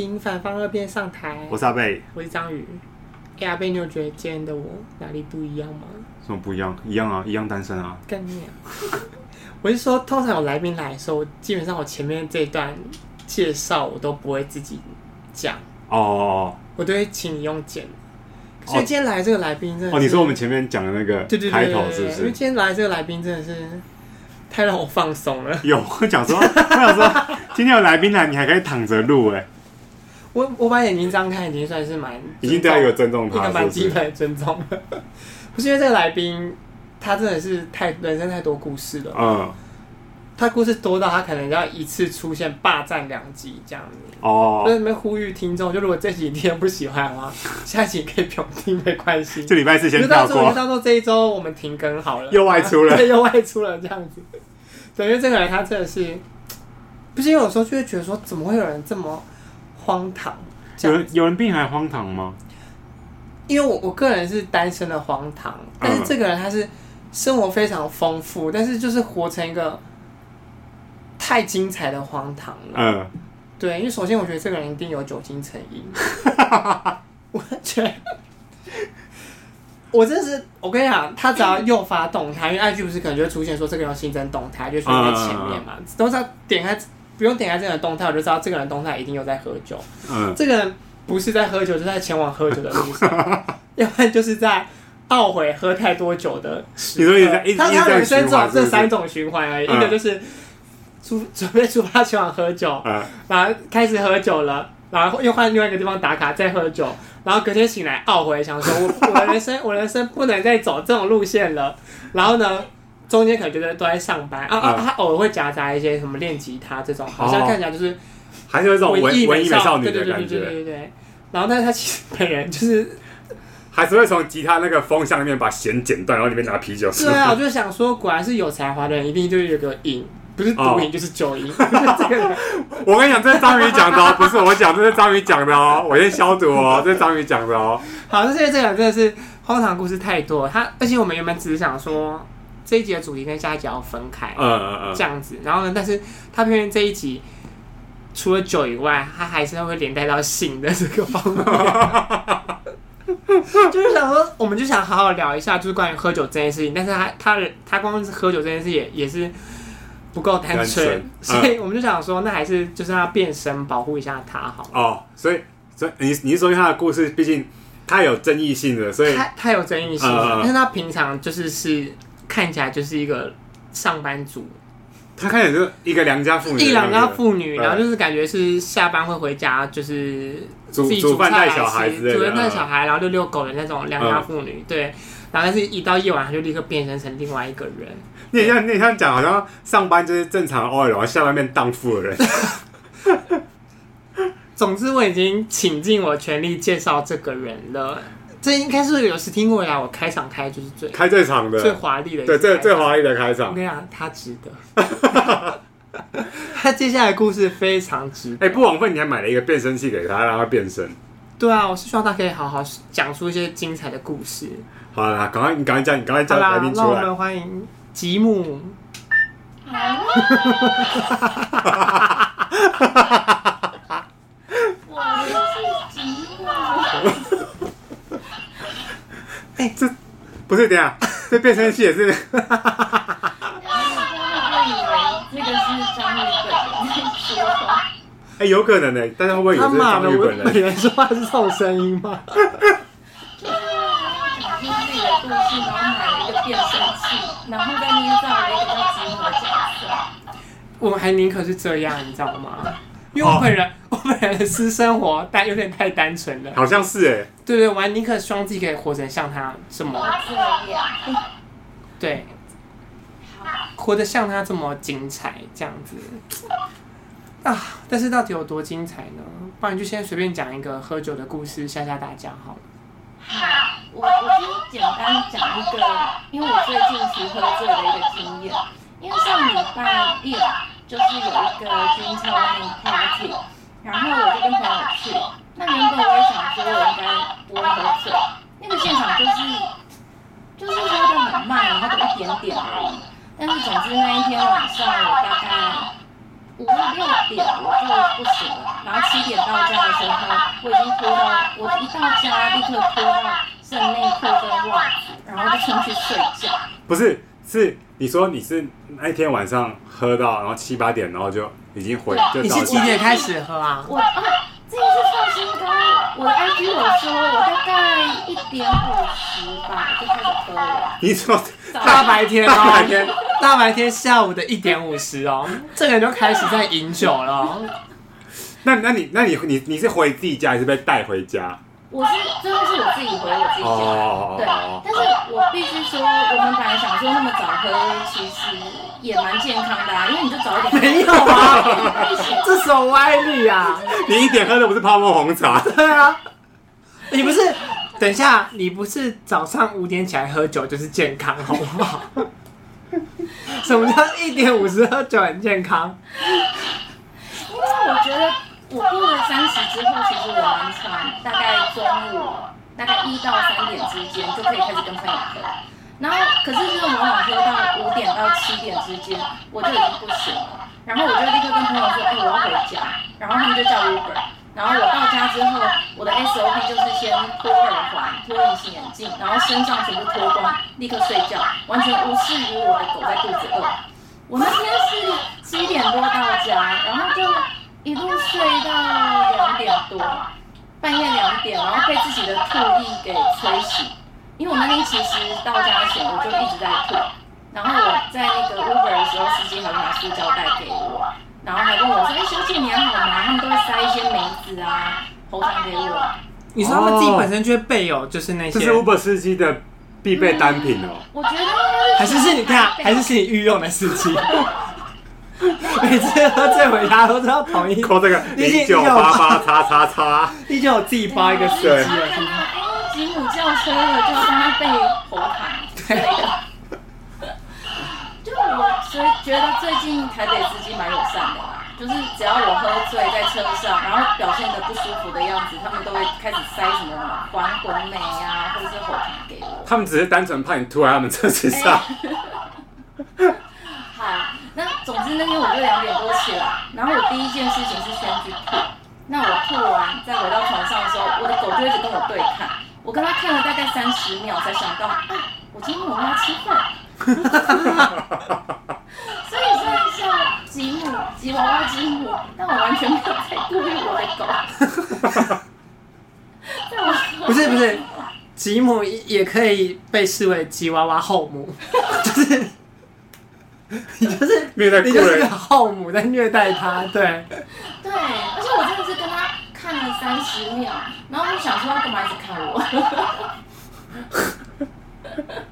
请反方二辩上台。我是阿贝，我是章鱼。哎、欸，阿贝，你有觉得今天的我哪里不一样吗？什么不一样？一样啊，一样单身啊。干你啊！我是说，通常有来宾来的时候，基本上我前面这一段介绍我都不会自己讲哦，我都会请你用剪。所以今天来这个来宾真的哦，你说我们前面讲的那个开头是不是？因为今天来这个来宾真的是太让我放松了。有，我讲说，我想说，今天有来宾来，你还可以躺着录哎。我我把眼睛张开，已经算是蛮已经对他有尊重他，一个蛮基本的尊重了。不是因为这个来宾，他真的是太人生太多故事了。嗯。他故事多到他可能要一次出现霸占两集这样子哦，所以你们呼吁听众，就如果这几天不喜欢的话，下一集可以不用听没关系。这礼拜四先跳过，就当做这一周我们停更好了。又外出了，对，又外出了这样子。对，因为这个人他真的是，不是因为有时候就会觉得说，怎么会有人这么荒唐？有人有人比你还荒唐吗？因为我我个人是单身的荒唐，但是这个人他是生活非常丰富，但是就是活成一个。太精彩的荒唐了。嗯，对，因为首先我觉得这个人一定有酒精成瘾。我觉得，我真的是，我跟你讲，他只要诱发动态，因为 IG 不是可能就会出现说这个人要新增动态，就出现在前面嘛，都是要点开，不用点开这个人动态，我就知道这个人动态一定又在喝酒。嗯，这个人不是在喝酒，就是在前往喝酒的路上，要不然就是在懊悔喝太多酒的。你说你在一直他他人生只有这三种循环而已，一个就是。出准备出发前往喝酒，嗯、然后开始喝酒了，然后又换另外一个地方打卡再喝酒，然后隔天醒来懊悔，想说我 我的人生我人生不能再走这种路线了。然后呢，中间可能觉得都在上班啊啊，他偶尔会夹杂一些什么练吉他这种，好像看起来就是还是有这种文艺美少女的感觉。对对对对对对。然后但是他其实本人就是还是会从吉他那个风箱里面把弦剪断，然后里面拿啤酒。对啊，我就想说，果然是有才华的人，一定就有个瘾。不是毒瘾、oh. 就是酒瘾。我跟你讲，这是章鱼讲的哦，不是我讲，这是章鱼讲的哦。我先消毒哦，这是章鱼讲的哦。好，那现在这个真的是荒唐故事太多。他而且我们原本只是想说这一集的主题跟下一集要分开，嗯嗯嗯，这样子。然后呢，但是他偏偏这一集除了酒以外，他还是会连带到性的这个方面。就是想说，我们就想好好聊一下，就是关于喝酒这件事情。但是他他他光是喝酒这件事也也是。不够单纯，所以我们就想说，那还是就是他变身保护一下他好。哦，所以所以你你是说他的故事，毕竟他有争议性的，所以他他有争议性的，但是他平常就是是看起来就是一个上班族，他看起来就是一个良家妇女，一良家妇女，然后就是感觉是下班会回家，就是自己煮饭带小孩，煮饭带小孩，然后遛遛狗的那种良家妇女，对。然后但是一到夜晚，他就立刻变身成另外一个人。你像你像讲，好像上班就是正常的 OL，下班变荡妇的人。总之，我已经倾尽我全力介绍这个人了。这应该是有时听过呀，我开场开就是最开最长的、最华丽的，对，最最华丽的开场。我跟你讲，他值得。他接下来的故事非常值得。哎、欸，不枉费你还买了一个变声器给他，让他变身。对啊，我是希望他可以好好讲出一些精彩的故事。好啦，赶快你赶快讲，你赶快讲来宾出来。让我们欢迎吉姆。我是吉姆。哎、欸，这不是这样，这变声器也是。我以为那个是章鱼本人在说话。哎、欸，有可能呢、欸，但是会不会有这章鱼本人？本人说话是这种声音吗？故事，然后买了一个变声器，然后再捏造了一个叫吉姆的角色。我还宁可是这样，你知道吗？因为我本人，哦、我本人的私生活但有点太单纯了。好像是哎。对对，我还宁可希望自己可以活成像他这么这样。对。活得像他这么精彩，这样子。啊！但是到底有多精彩呢？不然就先随便讲一个喝酒的故事吓吓大家好了。好，我我先简单讲一个，因为我最近其实喝醉的一个经验。因为上礼拜六就是有一个军车那 party，然后我就跟朋友去。那原本我也想说，我应该多喝醉。那个现场就是就是喝的很慢，然后都一点点而已。但是总之那一天晚上，我大概五六点我就不行了，然后七点到家的时候，我已经脱到，我一到家立刻脱到剩内裤跟袜子，然后就冲去睡觉。不是，是你说你是那一天晚上喝到，然后七八点，然后就已经回，就你是几点开始喝啊？我啊，这一次创新高，我的 IG 有说，我大概一点五十吧就开始喝了。你说大白天哦，大白天，大白天下午的一点五十哦，这个人就开始在饮酒了哦。那那你那你你你是回自己家还是被带回家？我是最后是我自己回我自己家，oh, 对。但是我必须说，我们本来想说那么早喝，其实也蛮健康的啊，因为你就早一点。没有啊，这什么歪理啊！你一点喝的不是泡沫红茶？对啊，你不是？等一下，你不是早上五点起来喝酒就是健康，好不好？什么叫一点五十喝酒很健康？因为我觉得。我过了三十之后，其实我蛮常，大概中午大概一到三点之间就可以开始跟朋友喝，然后可是这种往往喝到五点到七点之间，我就已经不行了，然后我就立刻跟朋友说，哎、我要回家，然后他们就叫 Uber，然后我到家之后，我的 SOP 就是先脱耳环、脱隐形眼镜，然后身上全部脱光，立刻睡觉，完全无视于我的狗在肚子饿。我那天是七点多到家，然后就。一路睡到两点多，半夜两点，然后被自己的吐意给催醒。因为我那天其实到家前我就一直在吐，然后我在那个 Uber 的时候，司机还会拿塑胶袋给我，然后还问我说：“哎、欸，小姐你还好吗？”他们都会塞一些梅子啊、喉糖给我。你说他们自己本身就会备有，就是那些。这是 Uber 司机的必备单品哦。嗯、我觉得还是是你看，还是是你御用的司机。每次喝醉回家都知道统一扣这个零九八八叉叉叉，你就有自己发一个司机了，吉姆叫车了，就要帮他备喉糖。对的。就我所以觉得最近台北司机蛮友善的啦，就是只要我喝醉在车上，然后表现的不舒服的样子，他们都会开始塞什么还魂梅呀，或者是火糖给我。他们只是单纯怕你吐在他们车子上。总之那天我就两点多起来，然后我第一件事情是先去吐。那我吐完再回到床上的时候，我的狗就一直跟我对看。我跟他看了大概三十秒，才想到啊，我今天我们要吃饭。所以虽然叫吉姆吉娃娃吉姆，但我完全没有在顾虑我的狗。不是不是，吉姆也可以被视为吉娃娃后母，就是。你就是虐待，你就是个后母在虐待他，对。对，而且我真的是跟他看了三十秒，然后就想说他干嘛一直看我。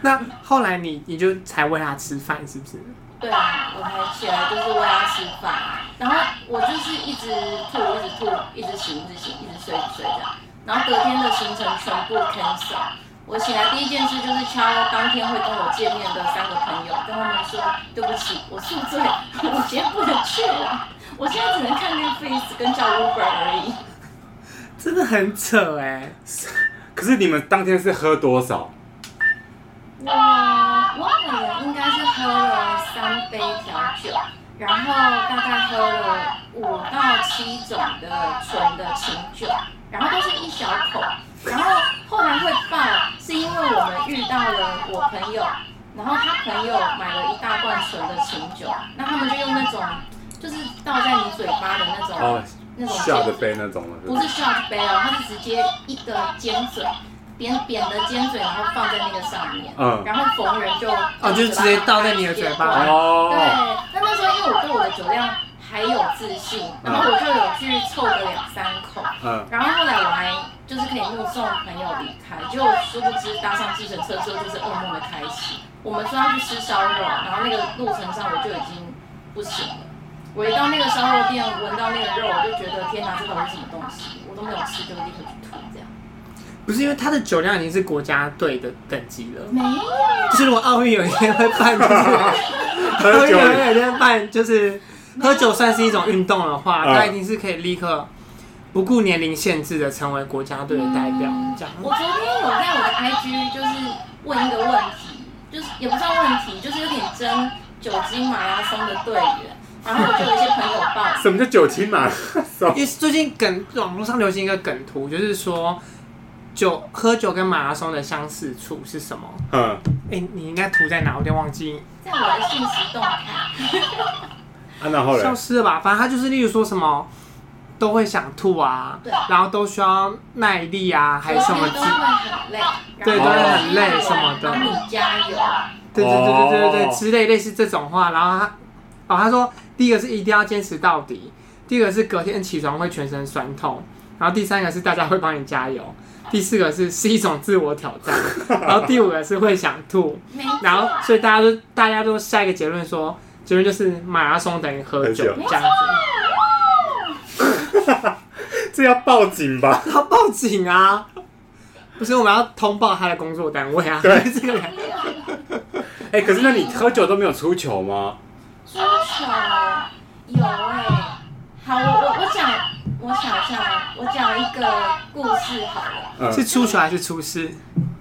那后来你你就才喂他吃饭，是不是？对啊，我才起来就是喂他吃饭，然后我就是一直吐，一直吐，一直醒，一直醒，一直睡，一直睡这样。然后隔天的行程全部 cancel。我醒来第一件事就是敲当天会跟我见面的三个朋友，跟他们说对不起，我宿醉，我今天不能去了，我现在只能看 Netflix 跟叫 Uber 而已。真的很扯哎！可是你们当天是喝多少？我我可能应该是喝了三杯调酒，然后大概喝了五到七种的纯的清酒，然后都是一小口。然后后来会爆，是因为我们遇到了我朋友，然后他朋友买了一大罐纯的清酒，那他们就用那种，就是倒在你嘴巴的那种，哦、那种 shot 杯那种是不是？不是 shot 杯哦，它是直接一个尖嘴，扁扁的尖嘴，然后放在那个上面，嗯，然后逢人就哦，就直接倒在你的嘴巴，哦，对，那那时候因为我对我的酒量还有自信，然后我就有去凑个两三口，嗯，然后后来我还。就是可以目送朋友离开，就殊不知搭上计程车之后就是噩梦的开始。我们说要去吃烧肉，然后那个路程上我就已经不行了。我一到那个烧肉店，闻到那个肉，我就觉得天哪，这到底是什么东西？我都没有吃，就立刻去吐这样。不是因为他的酒量已经是国家队的等级了，没有。就是如果奥运有一天会办，就 是奥运有一天办，就是喝酒算是一种运动的话，他一定是可以立刻。不顾年龄限制的成为国家队的代表，这样。我昨天有在我的 IG 就是问一个问题，就是也不算问题，就是有点争酒精马拉松的队员。然后我就有一些朋友报。什么叫酒精马？因为最近梗网络上流行一个梗图，就是说酒喝酒跟马拉松的相似处是什么？嗯，哎、欸，你应该涂在哪？我有点忘记。在我的信息动态。啊，然后消失了吧？反正他就是，例如说什么都会想吐啊，对，然后都需要耐力啊，还是什么？都会很累，对，都会很累什么的。帮你加油。对对对对对对对，之类类似这种话。然后他，哦，他说第一个是一定要坚持到底，第二个是隔天起床会全身酸痛，然后第三个是大家会帮你加油，第四个是是一种自我挑战，然后第五个是会想吐，然后所以大家都大家都下一个结论说。结论就是马拉松等于喝酒这样子，这要报警吧？要报警啊！不是，我们要通报他的工作单位啊。对，这个人。哎，可是那你喝酒都没有出糗吗？出糗有哎、欸。好，我我我讲，我想一下，我讲一个故事好了。嗯、是出糗还是出事？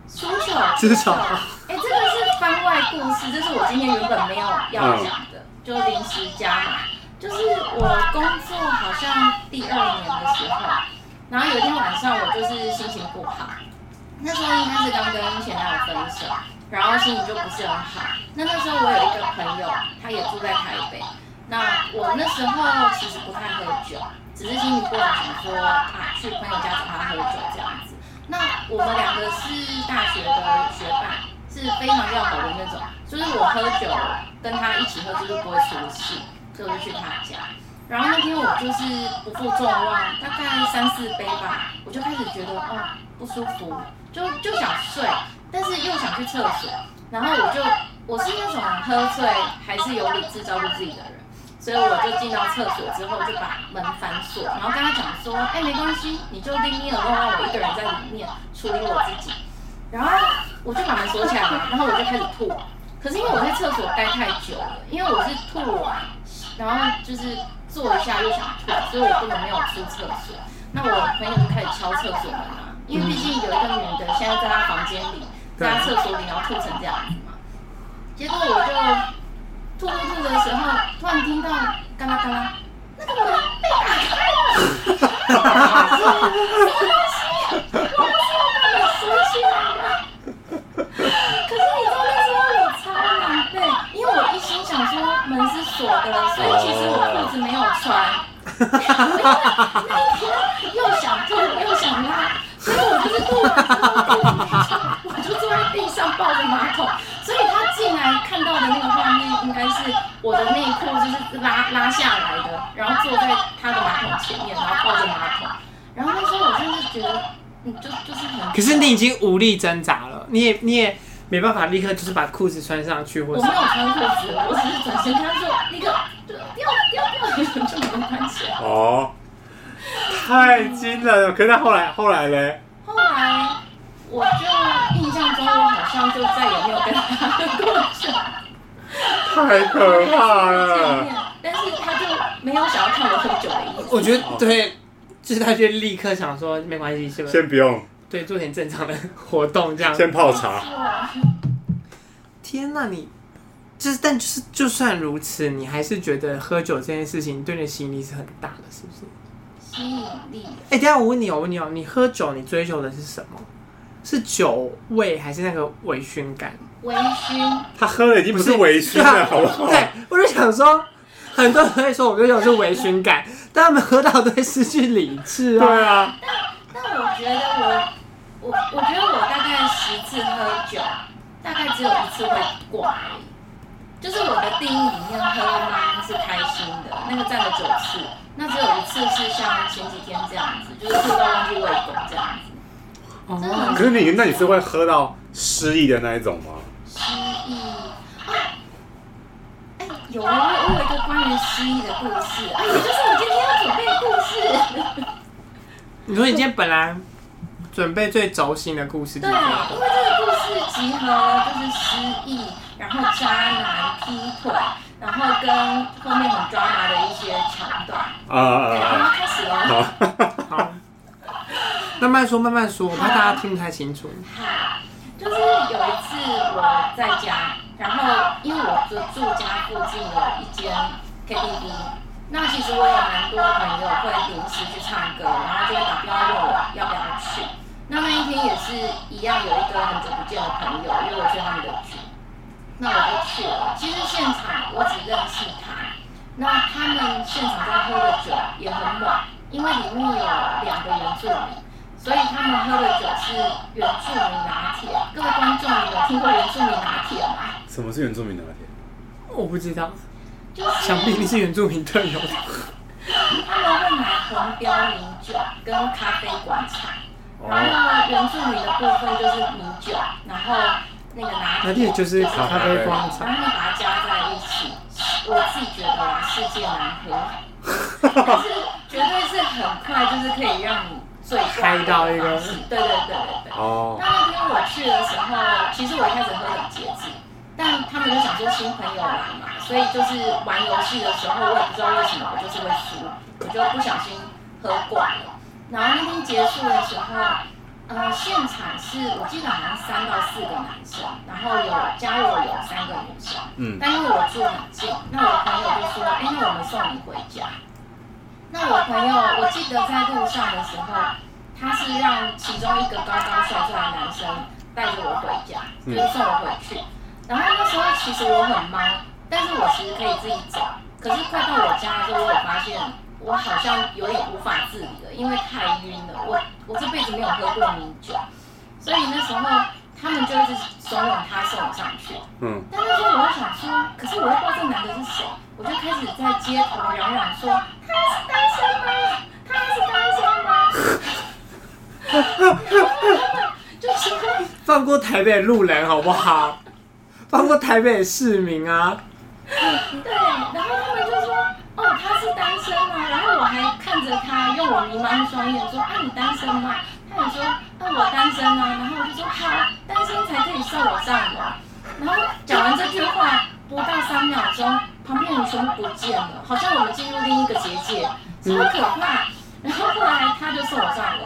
出糗，出糗。哎、欸，这个是番外故事，这是我今天原本没有要讲。嗯就临时加嘛，就是我工作好像第二年的时候，然后有一天晚上我就是心情不好，那时候应该是刚跟前男友分手，然后心情就不是很好。那那时候我有一个朋友，他也住在台北，那我那时候其实不太喝酒，只是心情不好，想说啊去朋友家找他喝酒这样子。那我们两个是大学的学霸。是非常要好的那种，就是我喝酒跟他一起喝，就是不会出事，所以我就去他家。然后那天我就是不负众望，大概三四杯吧，我就开始觉得哦不舒服，就就想睡，但是又想去厕所。然后我就我是那种喝醉还是有理智照顾自己的人，所以我就进到厕所之后就把门反锁，然后跟他讲说，哎、没关系，你就拎拎而让我一个人在里面处理我自己。然后我就把门锁起来嘛，然后我就开始吐。可是因为我在厕所待太久了，因为我是吐完，然后就是坐一下又想吐，所以我根本没有出厕所。那我朋友就开始敲厕所门啊，因为毕竟有一个女的现在在她房间里，在她厕所里，然后吐成这样子嘛。结果我就吐吐吐的时候，突然听到嘎啦嘎啦，那个门被打开了。什么东西？我不知道把门锁起来。可是你知道那时候我超狼狈，因为我一心想说门是锁的，所以其实我裤子没有穿。那一天又想吐又想拉，所以我就是吐我就坐在地上抱着马桶。所以他进来看到的那个画面应该是我的内裤就是拉拉下来的，然后坐在他的马桶前面，然后抱着马桶。然后那时候我就是觉得。就就是很，可是你已经无力挣扎了，你也你也没办法立刻就是把裤子穿上去，或者我没有穿裤子，我只是转身跟他说，立刻就掉掉掉，就没关系。哦，太惊了！可是后来后来嘞？后来我就印象中我好像就再也没有跟他喝过酒，太可怕了。但是他就没有想要看我喝酒的意思。我觉得对。就是他就立刻想说没关系，是不是？先不用。对，做点正常的 活动这样。先泡茶。天哪，你就是，但就是，就算如此，你还是觉得喝酒这件事情对你的吸引力是很大的，是不是？吸引力。哎、欸，等下我问你，我问你哦，你喝酒你追求的是什么？是酒味还是那个微醺感？微醺。他喝的已经不是微醺了，好不好？对，我就想说。很多人会说我追求是微醺感，但他们喝到都会失去理智啊。对啊。但但我觉得我我我觉得我大概十次喝酒，大概只有一次会挂而已。就是我的定义里面喝吗是开心的，那个占了九次，那只有一次是像前几天这样子，就是喝到忘记喂狗这样子。哦。可是你那你是会喝到失忆的那一种吗？失忆。哎有啊，我有一个关于失忆的故事，哎，也就是我今天要准备的故事。你说你今天本来准备最轴心的故事，对，因为这个故事集合了就是失忆，然后渣男劈腿，然后跟后面很抓马的一些桥段。啊啊啊！然后开始喽。好，慢慢说，慢慢说，我怕大家听不太清楚。好，就是有一次我在家。然后，因为我住住家附近有一间 KTV。那其实我有蛮多朋友会临时去唱歌，也是一样，有一个很久不见的朋友约我去他们的局，那我就去了。其实现场我只认识他，那他们现场在喝的酒也很猛，因为里面有两个原住民。所以他们喝的酒是原住民拿铁。各位观众，你有听过原住民拿铁吗？什么是原住民拿铁？我不知道，就是想必你是原住民特有的。他们会买红标米酒跟咖啡广场，然后原住民的部分就是米酒，然后那个拿铁就是咖啡然后你把它加在一起，我自己觉得世界难喝，但是绝对是很快，就是可以让你。最开到一个，对对对对对。哦。那那天我去的时候，其实我一开始喝很节制，但他们就想说新朋友来嘛，所以就是玩游戏的时候，我也不知道为什么我就是会输，我就不小心喝挂了。然后那天结束的时候，呃，现场是我记得好像三到四个男生，然后有加我有三个女生。嗯。但因为我住很近，那我朋友就说：“哎，那我们送你回家。”那我朋友，我记得在路上的时候，他是让其中一个高高帅帅的男生带着我回家，就是送我回去。然后那时候其实我很忙，但是我其实可以自己走。可是快到我家的时候，我有发现我好像有点无法自理了，因为太晕了。我我这辈子没有喝过米酒，所以那时候。他们就一直怂恿他送我上去，嗯，但那时候我就想说，可是我又不知道这男的是谁，我就开始在街头嚷嚷说，他是单身吗？他是单身吗？就是放过台北路人好不好？放过台北市民啊！对，然后他们就说，哦，他是单身吗？然后我还看着他，用我迷茫的双眼说，啊，你单身吗？他也说，啊我单身啊，然后我就说好，单身才可以送我上楼。然后讲完这句话，不到三秒钟，旁边人全部不见了，好像我们进入另一个结界，超可怕。然后后来他就送我上楼。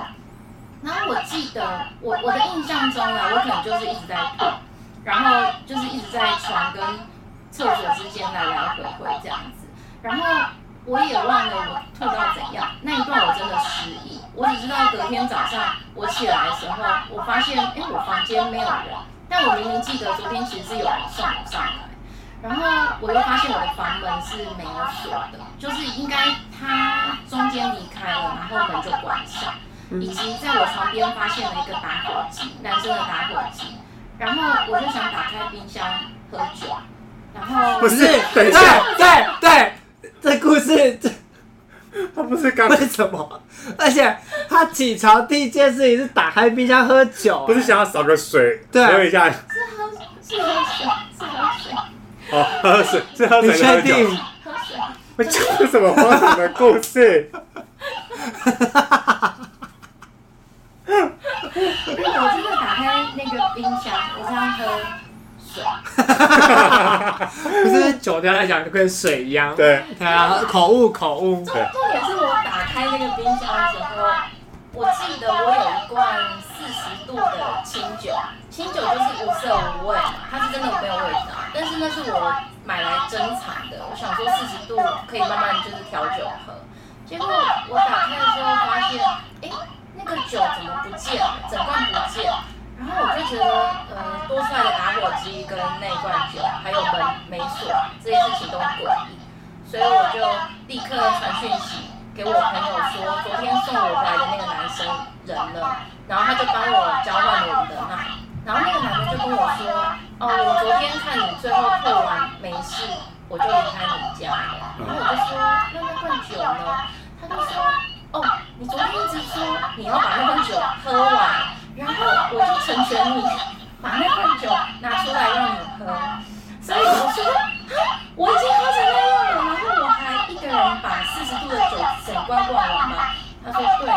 然后我记得，我我的印象中啊，我可能就是一直在吐，然后就是一直在床跟厕所之间来来回回这样子，然后。我也忘了我吐到怎样，那一段我真的失忆。我只知道隔天早上我起来的时候，我发现，哎，我房间没有人，但我明明记得昨天其实是有人送我上来。然后我又发现我的房门是没有锁的，就是应该他中间离开了，然后门就关上，以及在我床边发现了一个打火机，男生的打火机。然后我就想打开冰箱喝酒，然后不是，等一下，对对。对这故事，这他不是刚为什么？而且他起床第一件事情是打开冰箱喝酒，不是想要扫个水，对，喝一下。是喝是喝水是喝水。哦，喝水是喝水。你确定？喝水。我讲什么荒唐的故事？哈哈哈哈哈！我真的打开那个冰箱，我这样喝。不是酒对他来讲就跟水一样，对，对啊，口误口误。重重点是我打开那个冰箱的时候，我记得我有一罐四十度的清酒，清酒就是无色无味嘛，它是真的没有味道。但是那是我买来珍藏的，我想说四十度可以慢慢就是调酒喝。结果我打开的时候发现，哎，那个酒怎么不见了？整罐不见。然后我就觉得，呃，多出来的打火机跟那罐酒，还有门没锁，这些事情都很诡异，所以我就立刻传讯息给我朋友说，昨天送我回来的那个男生人呢？然后他就帮我交换了我们的那，然后那个男的就跟我说，哦，我昨天看你最后吐完没事，我就离开你家了。然后我就说，那那罐酒呢？他就说，哦，你昨天一直说你要把那罐酒喝完。然后我就成全你，把那罐酒拿出来让你喝，所以我说，我已经喝成那样了，然后我还一个人把四十度的酒整罐灌完吗？他说对，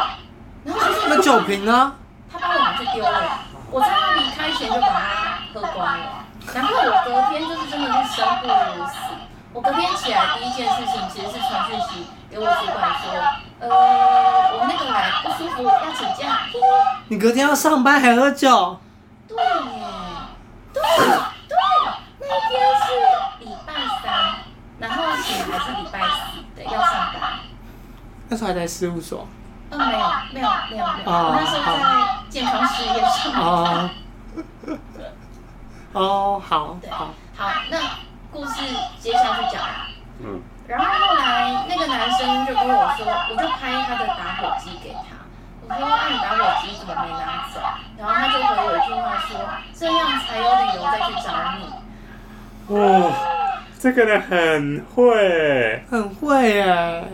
然后就是那酒瓶呢？他帮我拿去丢了，我在他离开前就把它喝光了。然后我隔天就是真的是生不如死，我隔天起来第一件事情其实是传讯息给我主管说。呃，我那个来不舒服，要请假。你隔天要上班还喝酒？对耶，对对，那一天是礼拜三，然后请还是礼拜四对，要上班那时候还在事务所。嗯，没有，没有，没有，没有。我那时候在健康事业上面。哦。哦，好。对，好。好，那故事接下去讲。嗯。然后后来那个男生就跟我说，我就拍他的打火机给他。我说：“那你打火机怎么没拿走？”然后他就回我一句话说：“这样才有理由再去找你。”哇，这个人很会，很会耶。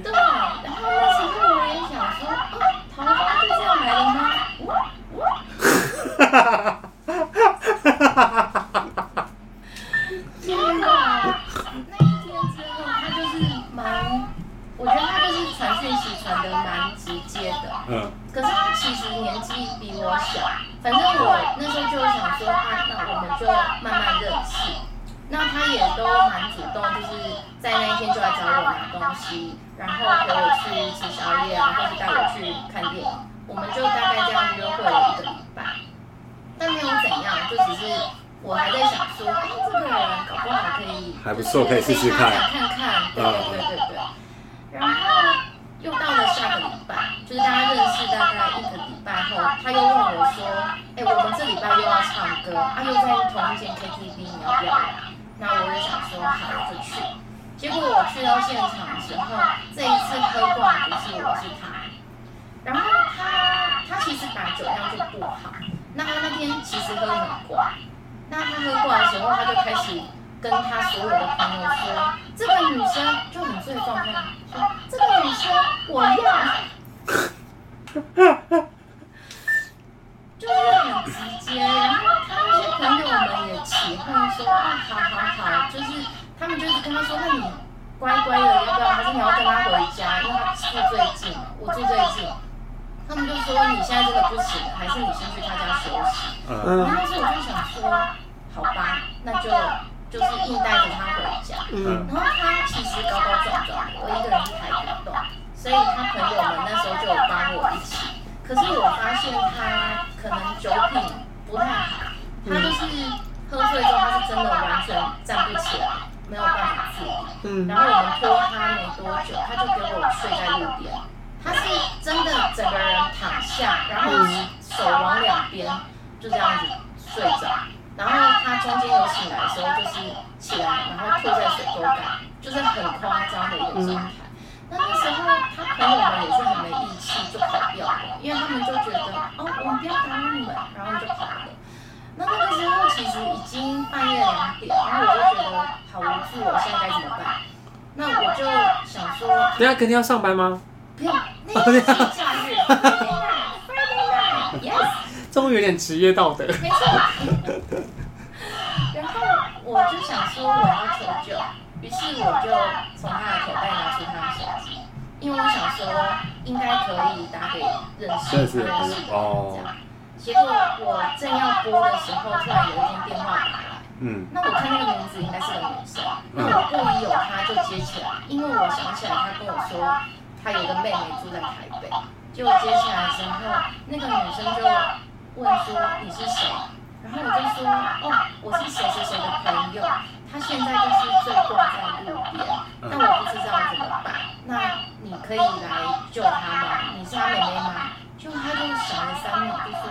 对，然后那时候我也想说：“哦，桃花就这样来了吗？”哈哈哈哈哈哈！天哪！那一天之后，他就是蛮，我觉得他就是传讯息传得蛮直接的。嗯。可是他其实年纪比我小，反正我那时候就想说，啊，那我们就慢慢认识。那他也都蛮主动，就是在那一天就来找我拿东西，然后陪我去吃宵夜啊，或是带我去看电影。我们就大概这样约会了一个礼拜，但没有怎样，就只是我还在想说，哎，这个人搞不好可以，还不错，可以试试看，看看，对对对对对。然后又到了下个礼拜，就是大家认识大概一个礼拜后，他又问我说，哎，我们这礼拜又要唱歌，啊，又在同一间 KTV，你要不要来？那我就想说，好，我就去。结果我去到现场的时候，这一次喝挂不是我，是他。然后他他其实打酒量就不好，那他那天其实喝很挂。那他喝挂的时候，他就开始跟他所有的朋友说，这个女生就很醉状态，说这个女生我要。就是很直接，然后他那些朋友们也起哄说啊，好好好，就是他们就是跟他说，那你乖乖的要不要？还是你要跟他回家？因为他住最近，我住最近。他们就说你现在真的不行，还是你先去他家休息。嗯。然后那时候我就想说，好吧，那就就是硬带着他回家。嗯。然后他其实高高壮壮的，我一个人是抬不动，所以他朋友们那时候就有帮我一起。可是我发现他可能酒品不太好，他就是喝醉之后，他是真的完全站不起来，没有办法自理。嗯。然后我们拖他没多久，他就给我睡在路边。他是真的整个人躺下，然后手往两边就这样子睡着。然后他中间有醒来的时候，就是起来，然后吐在水沟盖，就是很夸张的一个状态。那那时候，他朋友们也是很没义气，就跑掉了，因为他们就觉得，哦，我们不要打扰你们，然后就跑了。那那个时候其实已经半夜两点，然后我就觉得好无助，我现在该怎么办？那我就想说，等下肯定要上班吗？不要，那天是假日，Friday night，Friday night，Yes。终于有点职业道德。没错。然后我就想说，我要求救。于是我就从他的口袋拿出他的手机，因为我想说应该可以打给认识认识的人这样。结果我正要拨的时候，突然有一通电话打来。嗯。那我看那个名字应该是个女生，那我故意有他就接起来，因为我想起来他跟我说他有个妹妹住在台北。结果接下来的时候，那个女生就问说，你是谁？然后我就说哦，我是谁谁谁的朋友。他现在就是醉挂在路边，但我不知道怎么办。那你可以来救他吗？你是他妹妹吗？就他就想了三秒，就说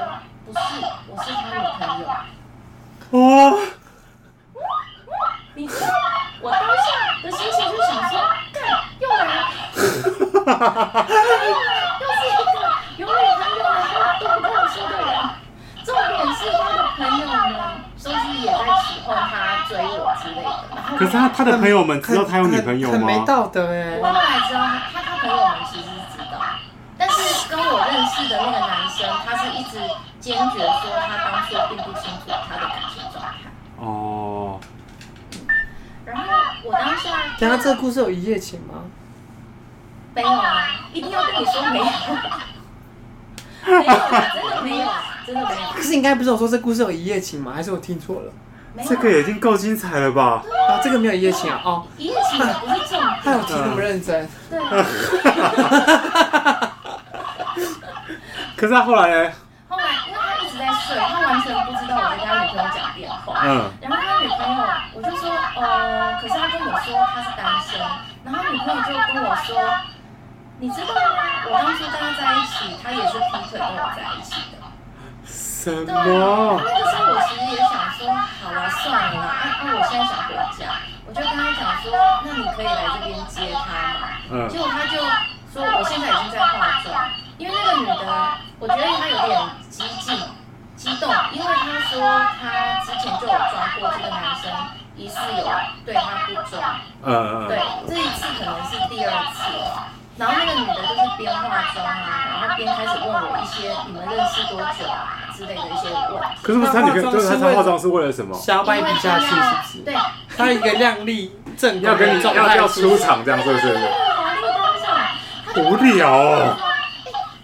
不是，我是他女朋友。哦。你知道我当下的心情就想说，干，又来了。哈哈哈哈哈。又是一个有女朋友然后都不跟我说的人。重点是他的朋友们。都是也在起哄他追我之类的，然后可是他他的朋友们知道他有女朋友吗？很没道德哎！我后来知道他他朋友们其实是知道，但是跟我认识的那个男生，他是一直坚决说他当初并不清楚他的感情状态。哦。然后我当下，等下这个故事有一夜情吗？没有啊，一定要跟你说没有。没有啊，真的没有。真的没有。可是应该不是我说这故事有一夜情吗？还是我听错了？这个已经够精彩了吧？啊，这个没有一夜情啊！哦，一夜情不是重点。他有听那么认真。对。可是他后来呢？后来，因为他一直在睡，他完全不知道我在跟他女朋友讲电话。嗯。然后他女朋友，我就说，呃，可是他跟我说他是单身，然后他女朋友就跟我说。你知道吗？我当初跟他在一起，他也是劈腿跟我在一起的。什么？对啊，那个时候我其实也想说，好了，算了啦，啊啊，我现在想回家，我就跟他讲说，那你可以来这边接他嘛。嗯。结果他就说，我现在已经在化妆，因为那个女的，我觉得她有点激进、激动，因为她说她之前就有抓过这个男生，疑似有对她不忠。嗯嗯。对，这一次可能是第二次了。然后那个女的就是边化妆啊，然后边开始问我一些你们认识多久啊之类的一些问题。可是不是她女朋友，就是她化妆是为了什么？想要把你比下去，是不是？对。她一个靓丽正要跟你要要出场这样，是不是？华丽登场。无聊哦。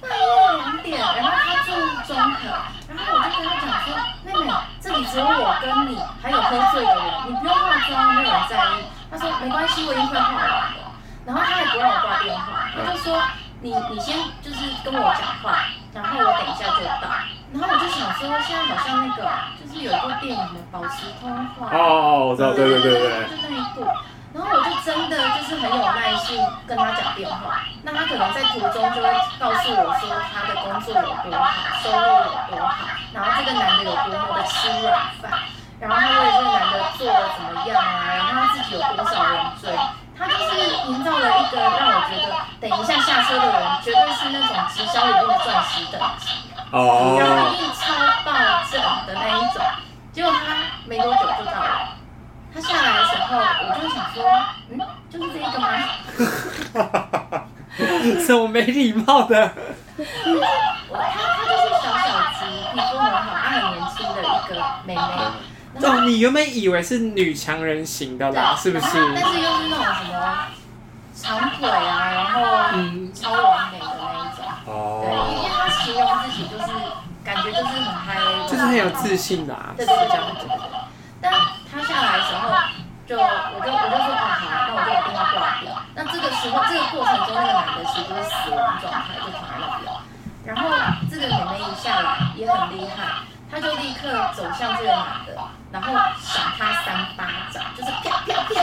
半夜两点，然后她住中和，然后我就跟她讲说，妹妹，这里只有我跟你，还有喝醉的人，你不用化妆，没有人在意。她说没关系，我已经快化完了。然后他也不让我挂电话，他就说你你先就是跟我讲话，然后我等一下就到。然后我就想说，现在好像那个就是有一部电影的保持通话。哦哦，我知道，对对对对。就那一部，然后我就真的就是很有耐心跟他讲电话。那他可能在途中就会告诉我说他的工作有多好，收入有多好，然后这个男的有多么的吃软饭，然后他为这个男的做的怎么样啊，然后他自己有多少人追。他就是营造了一个让我觉得，等一下下车的人绝对是那种直销里面的钻石等级，然后一超爆正的那一种。结果他没多久就到了，他下来的时候，我就想说，嗯，就是这一个吗？什么没礼貌的？我他他就是哦，你原本以为是女强人型的啦，是不是？但是又是那种什么长腿啊，然后嗯，超完美的那一种。哦。对，因为他形容自己就是感觉就是很嗨，就是很有自信的啊。对对对对对对。但他下来的时候，就我就我就说哦好，那我就把电话挂掉。那这个时候这个过程中，那个男的其实就是死亡状态，就躺在那边。然后这个妹妹一下来也很厉害。她就立刻走向这个男的，然后赏他三巴掌，就是啪啪啪。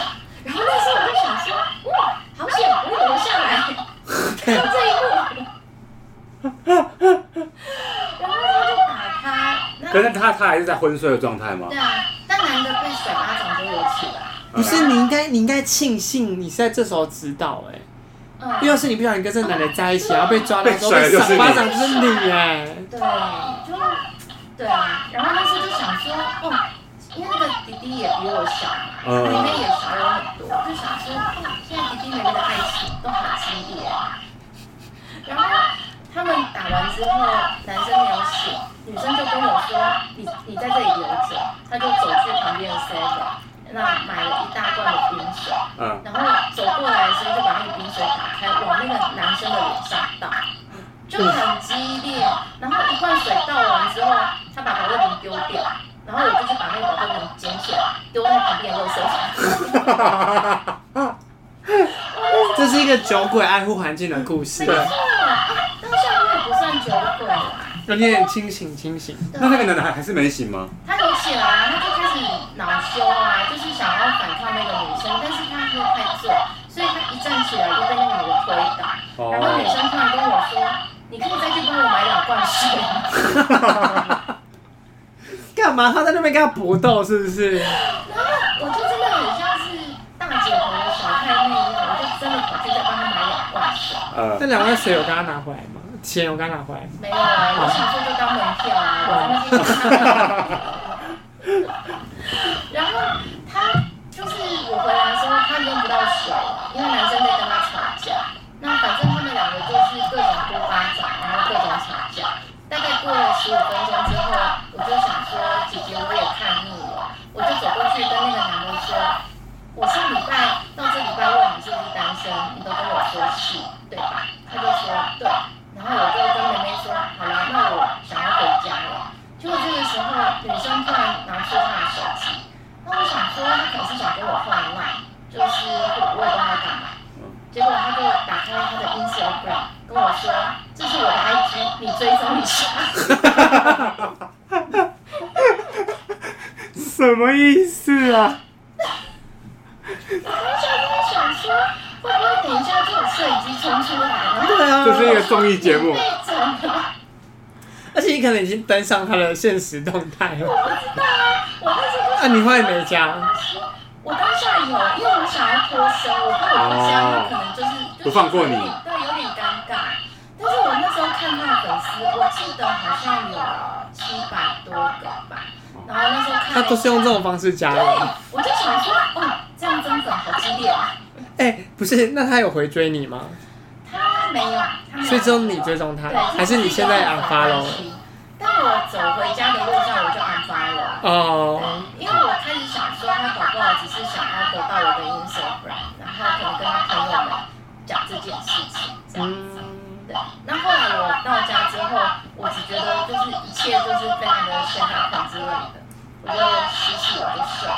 然后那时候我就想说，哇，好险，我有留下来，看到这一幕。然后他就打他。可是他他还是在昏睡的状态吗？对啊，但男的被甩巴掌就有起来。不是，你应该你应该庆幸你是在这时候知道哎、欸，嗯、因为要是你不小心跟这个男的在一起，然后被抓到时候被赏巴掌就是你哎。对，就。对啊，然后那时候就想说，哦，因为那个弟弟也比我小嘛，妹妹也少我很多，就想说，哦，现在弟弟妹妹的爱情都好激烈。然后他们打完之后，男生没有醒，女生就跟我说，你你在这里留着，他就走去旁边的 seven，那买了一大罐的冰水，嗯，然后走过来的时候就把那个冰水打开，往那个男生的脸上倒。就很激烈，然后一罐水倒完之后，他把保乐瓶丢掉，然后我就去把那个保乐瓶捡起来，丢在旁边的垃圾桶。这是一个酒鬼爱护环境的故事。没错，当下我也不算酒鬼啦。有点清醒，清醒。那那个男的还还是没醒吗？他有醒啊，他就开始恼羞啊，就是想要反抗那个女生，但是他喝太醉，所以他一站起来就被那个女的推倒，然后女生突然跟我说。你可以再去帮我买两罐水吗？干嘛？他在那边跟他搏斗是不是？然后我就真的很像是大姐头的小太妹一样，我就真的跑去再帮他买两罐水。呃，那两罐水有刚刚拿回来吗？钱有刚刚拿回来吗？没有啊，我想说就当门票啊，我那 边。然后他就是我回来的时候，他用不到水，因为男生在跟他吵架。那反正他们两个就是各种呼巴掌，然后各种吵架。大概过了十五分钟之后，我就想说，姐姐我也看腻了，我就走过去跟那个男的说，我上礼拜到这礼拜问你是不是单身，你都跟我说是，对吧？他就说对，然后我就跟妹妹说，好了，那我想要回家了。结果这个时候，女生突然拿出她的手机，那我想说，她可能是想跟我换 line，就是我我也不知道她干嘛。结果他就打开他的 Instagram，跟我说：“这是我的 IG，你追踪一下。”什么意思啊？我当时就在想说，会不会等一下就有摄影机冲出来，然后这是一个综艺节目。而且你可能已经登上他的现实动态了。我不知道啊，我那时候。啊，你会没加？我当下有，因为我想要脱身，我怕我不加，他可能就是、就是、不放过你。对，有点尴尬。但是我那时候看他的粉丝，我记得好像有七百多个吧。然后那时候看。他都是用这种方式加的。我就想说，哦，这样真粉好激烈啊！哎、欸，不是，那他有回追你吗？他没有，所以只有你追踪他，还是你现在 unfollow 了？但我走回家的路上，我就 unfollow 了。哦。因为我开始想说，他搞不好只是想要得到我的 Instagram，然后可能跟他朋友们讲这件事情这样子。对。那后来我到家之后，我只觉得就是一切就是非常的 shit happen 之类的，我就洗洗我就睡。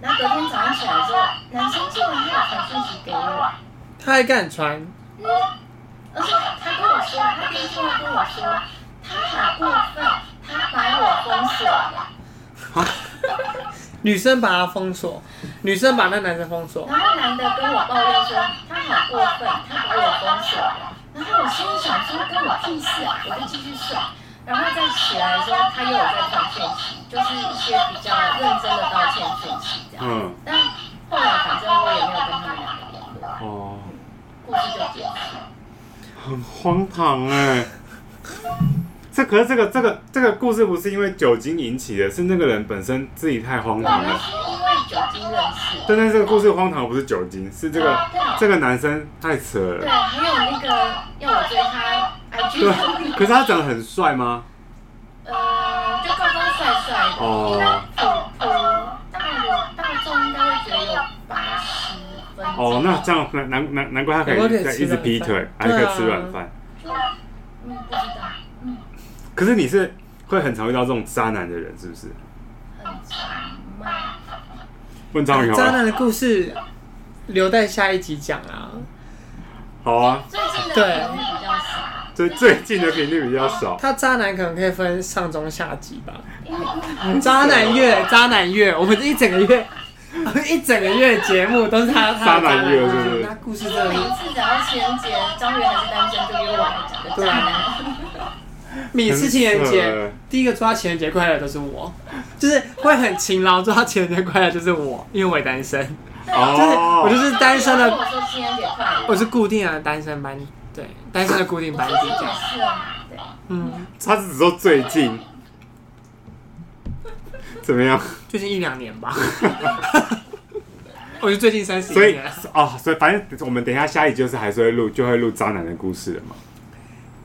然后隔天早上起来之后，男生竟然还有传讯息给我。他还敢传？嗯，而且他跟我说，他第一句话跟我说，他好过分，他把我封锁了。女生把他封锁，女生把那男生封锁。然后男的跟我抱怨说，他好过分，他把我封锁了。然后我心里想说，跟我屁事啊，我就继续睡。然后再起来的时候，他又有在传讯息，就是一些比较认真的道歉讯息这样。嗯。但后来反正我也没有跟他们两个联络。哦。故事就结束。很荒唐哎。这可是这个这个这个故事不是因为酒精引起的，是那个人本身自己太荒唐了。是因为酒精认识。但是这个故事荒唐不是酒精，是这个、啊、这个男生太扯了。对，还有那个要我追他，IG。对，可是他长得很帅吗？呃，就高高帅帅的。哦大我大众应该会觉得有八十分。哦，那这样难难难怪他可以在一直劈腿，还可以吃软饭。嗯，不知道。嗯。可是你是会很常遇到这种渣男的人，是不是？很常吗？问章鱼好。渣男的故事留在下一集讲啊。好啊。最近的频率比较少。最最近的频率比较少。他渣男可能可以分上中下集吧。渣男月，渣男月，我们这一整个月，一整个月节目都是他他渣男月，是不是？他故事真的。每一次只要情人节，张宇还是单身，就约我来讲个渣男。每次情人节，第一个抓情人节快乐都是我，就是会很勤劳抓情人节快乐就是我，因为我也单身，哦、就是我就是单身的，我说情人节快乐，我是固定的单身班，对，单身的固定班底这样，嗯，他是只说最近，怎么样？最近一两年吧，我就最近三十年，所以哦，所以反正我们等一下下一集就是还是会录，就会录渣男的故事了嘛。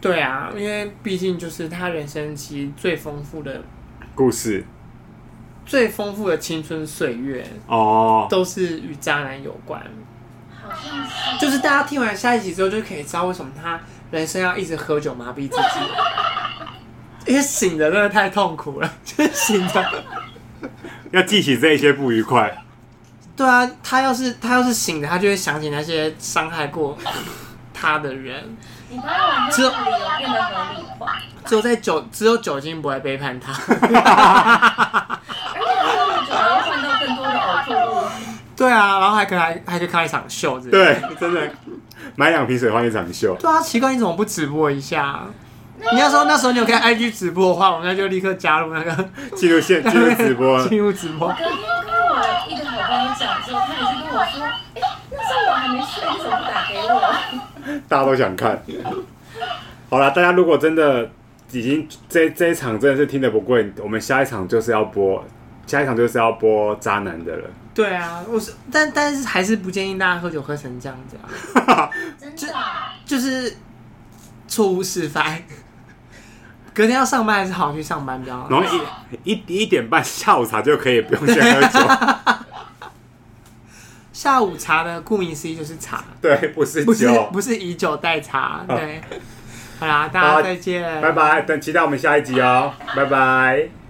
对啊，因为毕竟就是他人生其实最丰富的故事，最丰富的青春岁月哦，都是与渣男有关。好像是，就是大家听完下一集之后，就可以知道为什么他人生要一直喝酒麻痹自己，因为醒着真的太痛苦了，就是醒着 要记起这一些不愉快。对啊，他要是他要是醒的，他就会想起那些伤害过 他的人。只有理由变得合理化，只有在酒，只有酒精不会背叛他。而且喝酒还会换到更多的呕吐物。对啊，然后还可以还还可以看一场秀，对，真的买两瓶水换一场秀。对啊，奇怪，你怎么不直播一下？你要说那时候你有看 IG 直播的话，我们就立刻加入那个进入线进入直播，进入直播。我隔天跟我一个好朋友讲之后，他也是跟我说，哎，那时候我还没睡，你怎么不打给我？大家都想看，好了，大家如果真的已经这这一场真的是听得不过瘾，我们下一场就是要播，下一场就是要播渣男的了。对啊，我是，但但是还是不建议大家喝酒喝成这样子啊，真的，就是错误示范。隔天要上班还是好好去上班比较好。然后一一一点半下午茶就可以不用先喝酒。下午茶的顾名思义就是茶，对，不是酒，不是不是以酒代茶，对。好啦，大家再见，拜拜，等期待我们下一集哦，拜拜。